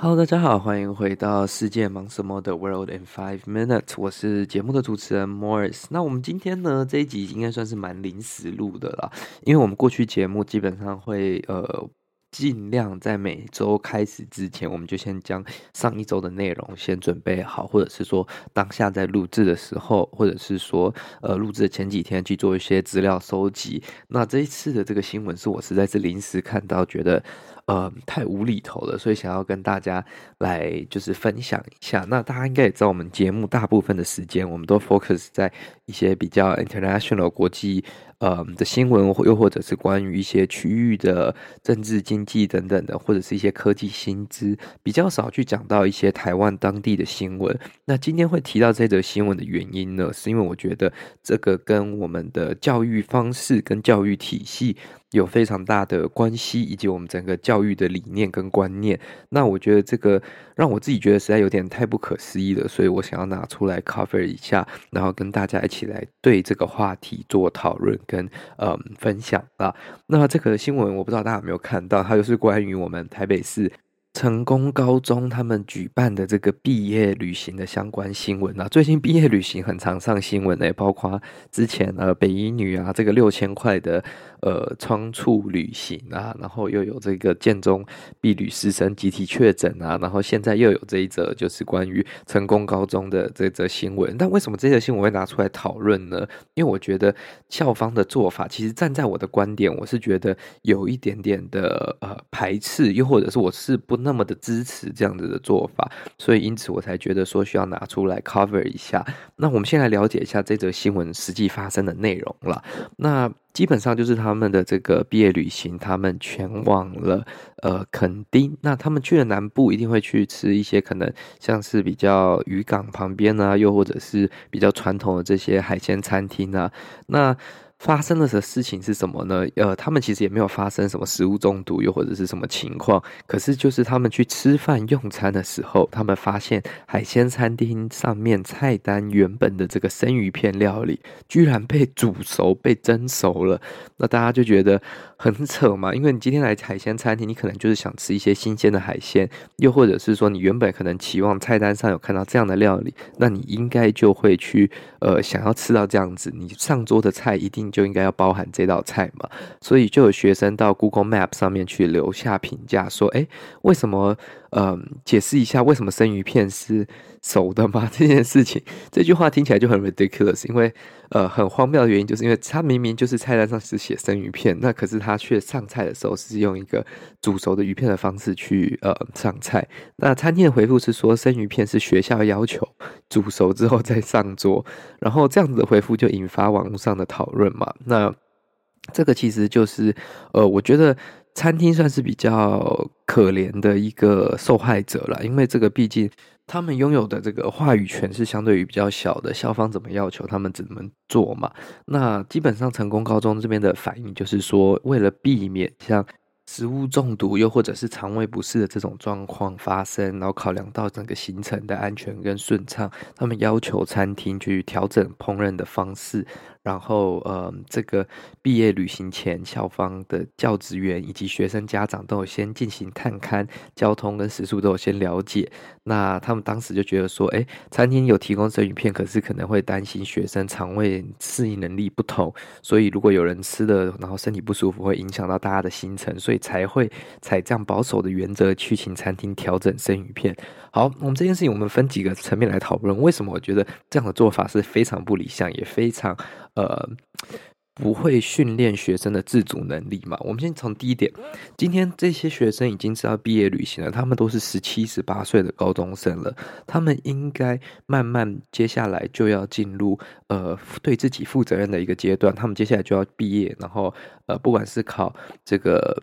Hello，大家好，欢迎回到世界忙什么的 World in Five Minutes，我是节目的主持人 Morris。那我们今天呢，这一集应该算是蛮临时录的啦，因为我们过去节目基本上会呃。尽量在每周开始之前，我们就先将上一周的内容先准备好，或者是说当下在录制的时候，或者是说呃录制的前几天去做一些资料收集。那这一次的这个新闻是我实在是临时看到，觉得呃太无厘头了，所以想要跟大家来就是分享一下。那大家应该也知道，我们节目大部分的时间，我们都 focus 在一些比较 international 国际。呃的新闻，又或者是关于一些区域的政治、经济等等的，或者是一些科技新资，比较少去讲到一些台湾当地的新闻。那今天会提到这则新闻的原因呢，是因为我觉得这个跟我们的教育方式跟教育体系。有非常大的关系，以及我们整个教育的理念跟观念。那我觉得这个让我自己觉得实在有点太不可思议了，所以我想要拿出来 cover 一下，然后跟大家一起来对这个话题做讨论跟嗯分享啊。那这个新闻我不知道大家有没有看到，它就是关于我们台北市。成功高中他们举办的这个毕业旅行的相关新闻啊，最近毕业旅行很常上新闻诶，包括之前呃北一女啊这个六千块的呃仓促旅行啊，然后又有这个建中毕旅师生集体确诊啊，然后现在又有这一则就是关于成功高中的这则新闻。但为什么这则新闻会拿出来讨论呢？因为我觉得校方的做法，其实站在我的观点，我是觉得有一点点的呃排斥，又或者是我是不那么的支持这样子的做法，所以因此我才觉得说需要拿出来 cover 一下。那我们先来了解一下这则新闻实际发生的内容了。那基本上就是他们的这个毕业旅行，他们前往了呃垦丁。那他们去了南部，一定会去吃一些可能像是比较渔港旁边啊，又或者是比较传统的这些海鲜餐厅啊。那发生了的事情是什么呢？呃，他们其实也没有发生什么食物中毒，又或者是什么情况。可是就是他们去吃饭用餐的时候，他们发现海鲜餐厅上面菜单原本的这个生鱼片料理，居然被煮熟、被蒸熟了。那大家就觉得很扯嘛，因为你今天来海鲜餐厅，你可能就是想吃一些新鲜的海鲜，又或者是说你原本可能期望菜单上有看到这样的料理，那你应该就会去呃想要吃到这样子，你上桌的菜一定。就应该要包含这道菜嘛，所以就有学生到 Google Map 上面去留下评价，说：“哎，为什么？嗯，解释一下为什么生鱼片是熟的吗？这件事情，这句话听起来就很 ridiculous，因为呃，很荒谬的原因就是因为他明明就是菜单上是写生鱼片，那可是他却上菜的时候是用一个煮熟的鱼片的方式去呃上菜。那餐厅的回复是说，生鱼片是学校要求 煮熟之后再上桌，然后这样子的回复就引发网络上的讨论嘛。那这个其实就是呃，我觉得。餐厅算是比较可怜的一个受害者了，因为这个毕竟他们拥有的这个话语权是相对于比较小的，校方怎么要求他们怎么做嘛。那基本上成功高中这边的反应就是说，为了避免像食物中毒又或者是肠胃不适的这种状况发生，然后考量到整个行程的安全跟顺畅，他们要求餐厅去调整烹饪的方式。然后，呃，这个毕业旅行前，校方的教职员以及学生家长都有先进行探勘，交通跟食宿都有先了解。那他们当时就觉得说，哎，餐厅有提供生鱼片，可是可能会担心学生肠胃适应能力不同，所以如果有人吃了，然后身体不舒服，会影响到大家的行程，所以才会采这样保守的原则去请餐厅调整生鱼片。好，我们这件事情我们分几个层面来讨论，为什么我觉得这样的做法是非常不理想，也非常。呃，不会训练学生的自主能力嘛？我们先从第一点，今天这些学生已经知道毕业旅行了，他们都是十七、十八岁的高中生了，他们应该慢慢接下来就要进入呃对自己负责任的一个阶段，他们接下来就要毕业，然后呃，不管是考这个。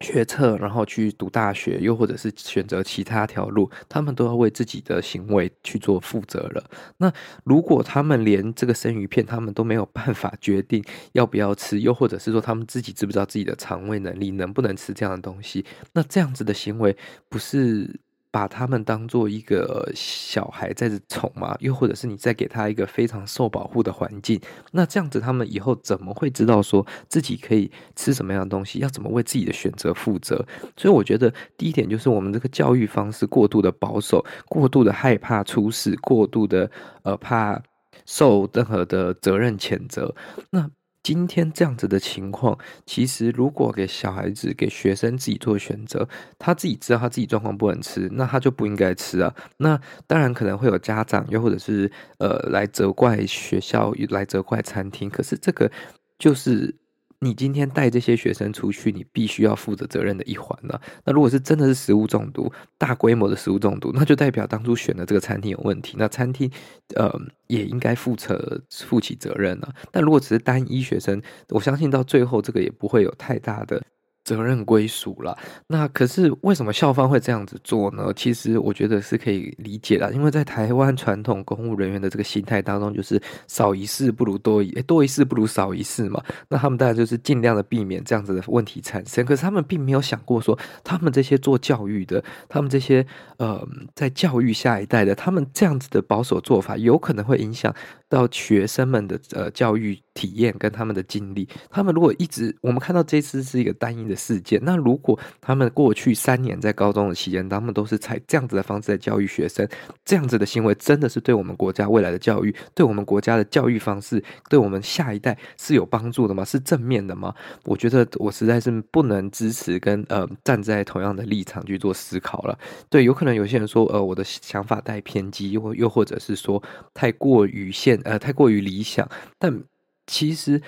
决策，然后去读大学，又或者是选择其他条路，他们都要为自己的行为去做负责了。那如果他们连这个生鱼片，他们都没有办法决定要不要吃，又或者是说他们自己知不知道自己的肠胃能力能不能吃这样的东西，那这样子的行为不是把他们当做一个小孩在宠嘛？又或者是你再给他一个非常受保护的环境？那这样子，他们以后怎么会知道说自己可以吃什么样的东西？要怎么为自己的选择负责？所以，我觉得第一点就是我们这个教育方式过度的保守，过度的害怕出事，过度的呃怕受任何的责任谴责。那今天这样子的情况，其实如果给小孩子、给学生自己做选择，他自己知道他自己状况不能吃，那他就不应该吃啊。那当然可能会有家长，又或者是呃来责怪学校，来责怪餐厅。可是这个就是。你今天带这些学生出去，你必须要负责责任的一环了。那如果是真的是食物中毒，大规模的食物中毒，那就代表当初选的这个餐厅有问题。那餐厅，呃，也应该负责负起责任了。但如果只是单一学生，我相信到最后这个也不会有太大的。责任归属了，那可是为什么校方会这样子做呢？其实我觉得是可以理解的，因为在台湾传统公务人员的这个心态当中，就是少一事不如多一，多一事不如少一事嘛。那他们当然就是尽量的避免这样子的问题产生。可是他们并没有想过说，他们这些做教育的，他们这些呃在教育下一代的，他们这样子的保守做法，有可能会影响到学生们的呃教育体验跟他们的经历。他们如果一直，我们看到这次是一个单一的。事件。那如果他们过去三年在高中的期间，他们都是采这样子的方式在教育学生，这样子的行为真的是对我们国家未来的教育，对我们国家的教育方式，对我们下一代是有帮助的吗？是正面的吗？我觉得我实在是不能支持跟呃站在同样的立场去做思考了。对，有可能有些人说呃我的想法带偏激，又又或者是说太过于现呃太过于理想，但其实。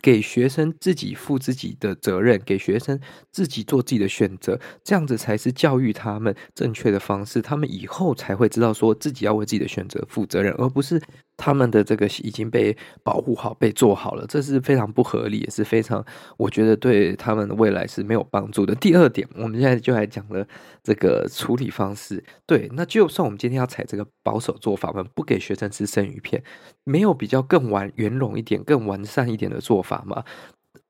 给学生自己负自己的责任，给学生自己做自己的选择，这样子才是教育他们正确的方式。他们以后才会知道说自己要为自己的选择负责任，而不是。他们的这个已经被保护好、被做好了，这是非常不合理，也是非常我觉得对他们的未来是没有帮助的。第二点，我们现在就来讲了这个处理方式。对，那就算我们今天要采这个保守做法，我们不给学生吃生鱼片，没有比较更完圆融一点、更完善一点的做法吗？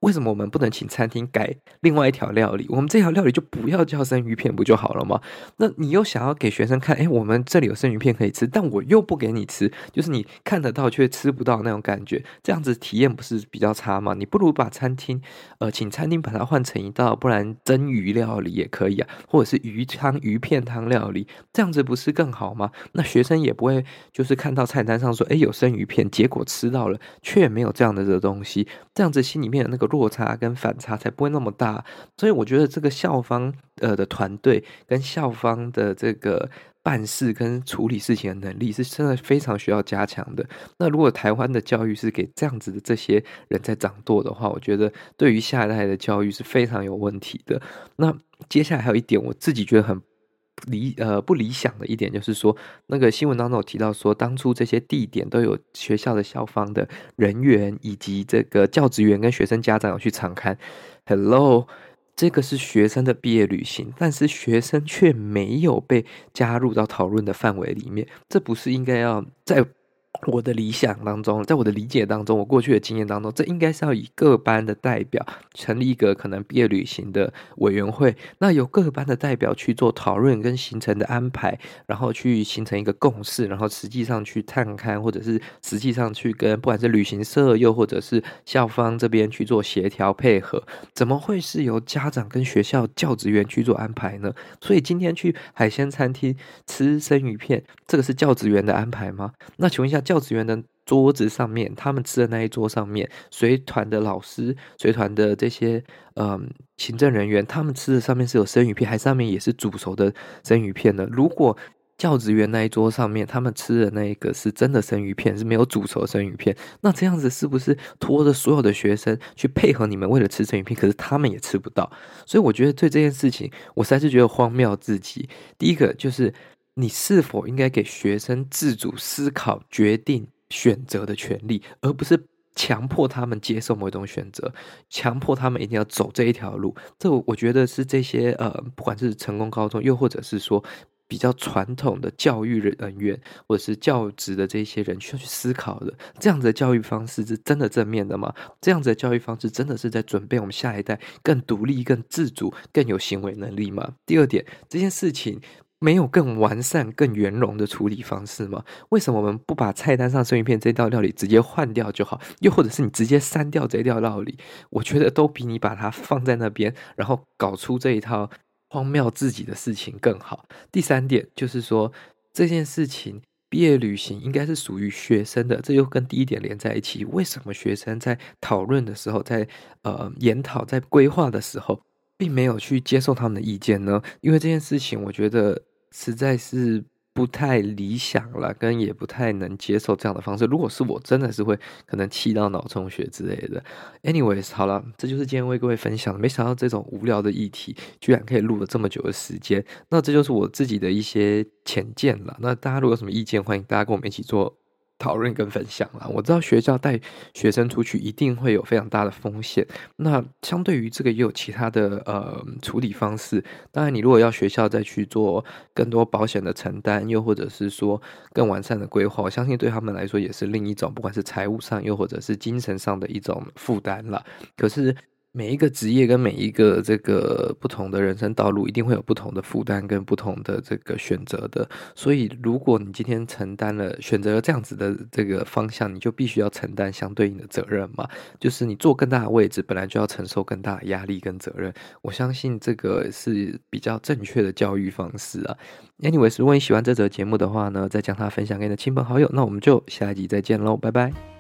为什么我们不能请餐厅改另外一条料理？我们这条料理就不要叫生鱼片，不就好了吗？那你又想要给学生看，诶，我们这里有生鱼片可以吃，但我又不给你吃，就是你看得到却吃不到那种感觉，这样子体验不是比较差吗？你不如把餐厅，呃，请餐厅把它换成一道，不然蒸鱼料理也可以啊，或者是鱼汤、鱼片汤料理，这样子不是更好吗？那学生也不会就是看到菜单上说，诶，有生鱼片，结果吃到了却没有这样的这东西，这样子心里面的那个。落差跟反差才不会那么大，所以我觉得这个校方呃的团队跟校方的这个办事跟处理事情的能力是真的非常需要加强的。那如果台湾的教育是给这样子的这些人在掌舵的话，我觉得对于下一代的教育是非常有问题的。那接下来还有一点，我自己觉得很。理呃不理想的一点就是说，那个新闻当中有提到说，当初这些地点都有学校的校方的人员以及这个教职员跟学生家长有去常看。Hello，这个是学生的毕业旅行，但是学生却没有被加入到讨论的范围里面，这不是应该要在？我的理想当中，在我的理解当中，我过去的经验当中，这应该是要以各班的代表成立一个可能毕业旅行的委员会，那由各班的代表去做讨论跟行程的安排，然后去形成一个共识，然后实际上去探勘，或者是实际上去跟不管是旅行社又或者是校方这边去做协调配合，怎么会是由家长跟学校教职员去做安排呢？所以今天去海鲜餐厅吃生鱼片，这个是教职员的安排吗？那请问一下。教职员的桌子上面，他们吃的那一桌上面，随团的老师、随团的这些嗯行政人员，他们吃的上面是有生鱼片，还上面也是煮熟的生鱼片的。如果教职员那一桌上面，他们吃的那一个是真的生鱼片，是没有煮熟的生鱼片，那这样子是不是拖着所有的学生去配合你们为了吃生鱼片？可是他们也吃不到，所以我觉得对这件事情，我实在是觉得荒谬至极。第一个就是。你是否应该给学生自主思考、决定、选择的权利，而不是强迫他们接受某一种选择，强迫他们一定要走这一条路？这我觉得是这些呃，不管是成功高中，又或者是说比较传统的教育人员，或者是教职的这些人需要去思考的。这样子的教育方式是真的正面的吗？这样子的教育方式真的是在准备我们下一代更独立、更自主、更有行为能力吗？第二点，这件事情。没有更完善、更圆融的处理方式吗？为什么我们不把菜单上生鱼片这道料理直接换掉就好？又或者是你直接删掉这道料理？我觉得都比你把它放在那边，然后搞出这一套荒谬自己的事情更好。第三点就是说，这件事情毕业旅行应该是属于学生的，这又跟第一点连在一起。为什么学生在讨论的时候，在呃研讨、在规划的时候，并没有去接受他们的意见呢？因为这件事情，我觉得。实在是不太理想了，跟也不太能接受这样的方式。如果是我，真的是会可能气到脑充血之类的。Anyways，好了，这就是今天为各位分享的。没想到这种无聊的议题，居然可以录了这么久的时间。那这就是我自己的一些浅见了。那大家如果有什么意见，欢迎大家跟我们一起做。讨论跟分享啦，我知道学校带学生出去一定会有非常大的风险。那相对于这个，也有其他的呃处理方式。当然，你如果要学校再去做更多保险的承担，又或者是说更完善的规划，我相信对他们来说也是另一种，不管是财务上，又或者是精神上的一种负担了。可是。每一个职业跟每一个这个不同的人生道路，一定会有不同的负担跟不同的这个选择的。所以，如果你今天承担了选择了这样子的这个方向，你就必须要承担相对应的责任嘛。就是你坐更大的位置，本来就要承受更大的压力跟责任。我相信这个是比较正确的教育方式啊。Anyways，如果你喜欢这则节目的话呢，再将它分享给你的亲朋好友。那我们就下一集再见喽，拜拜。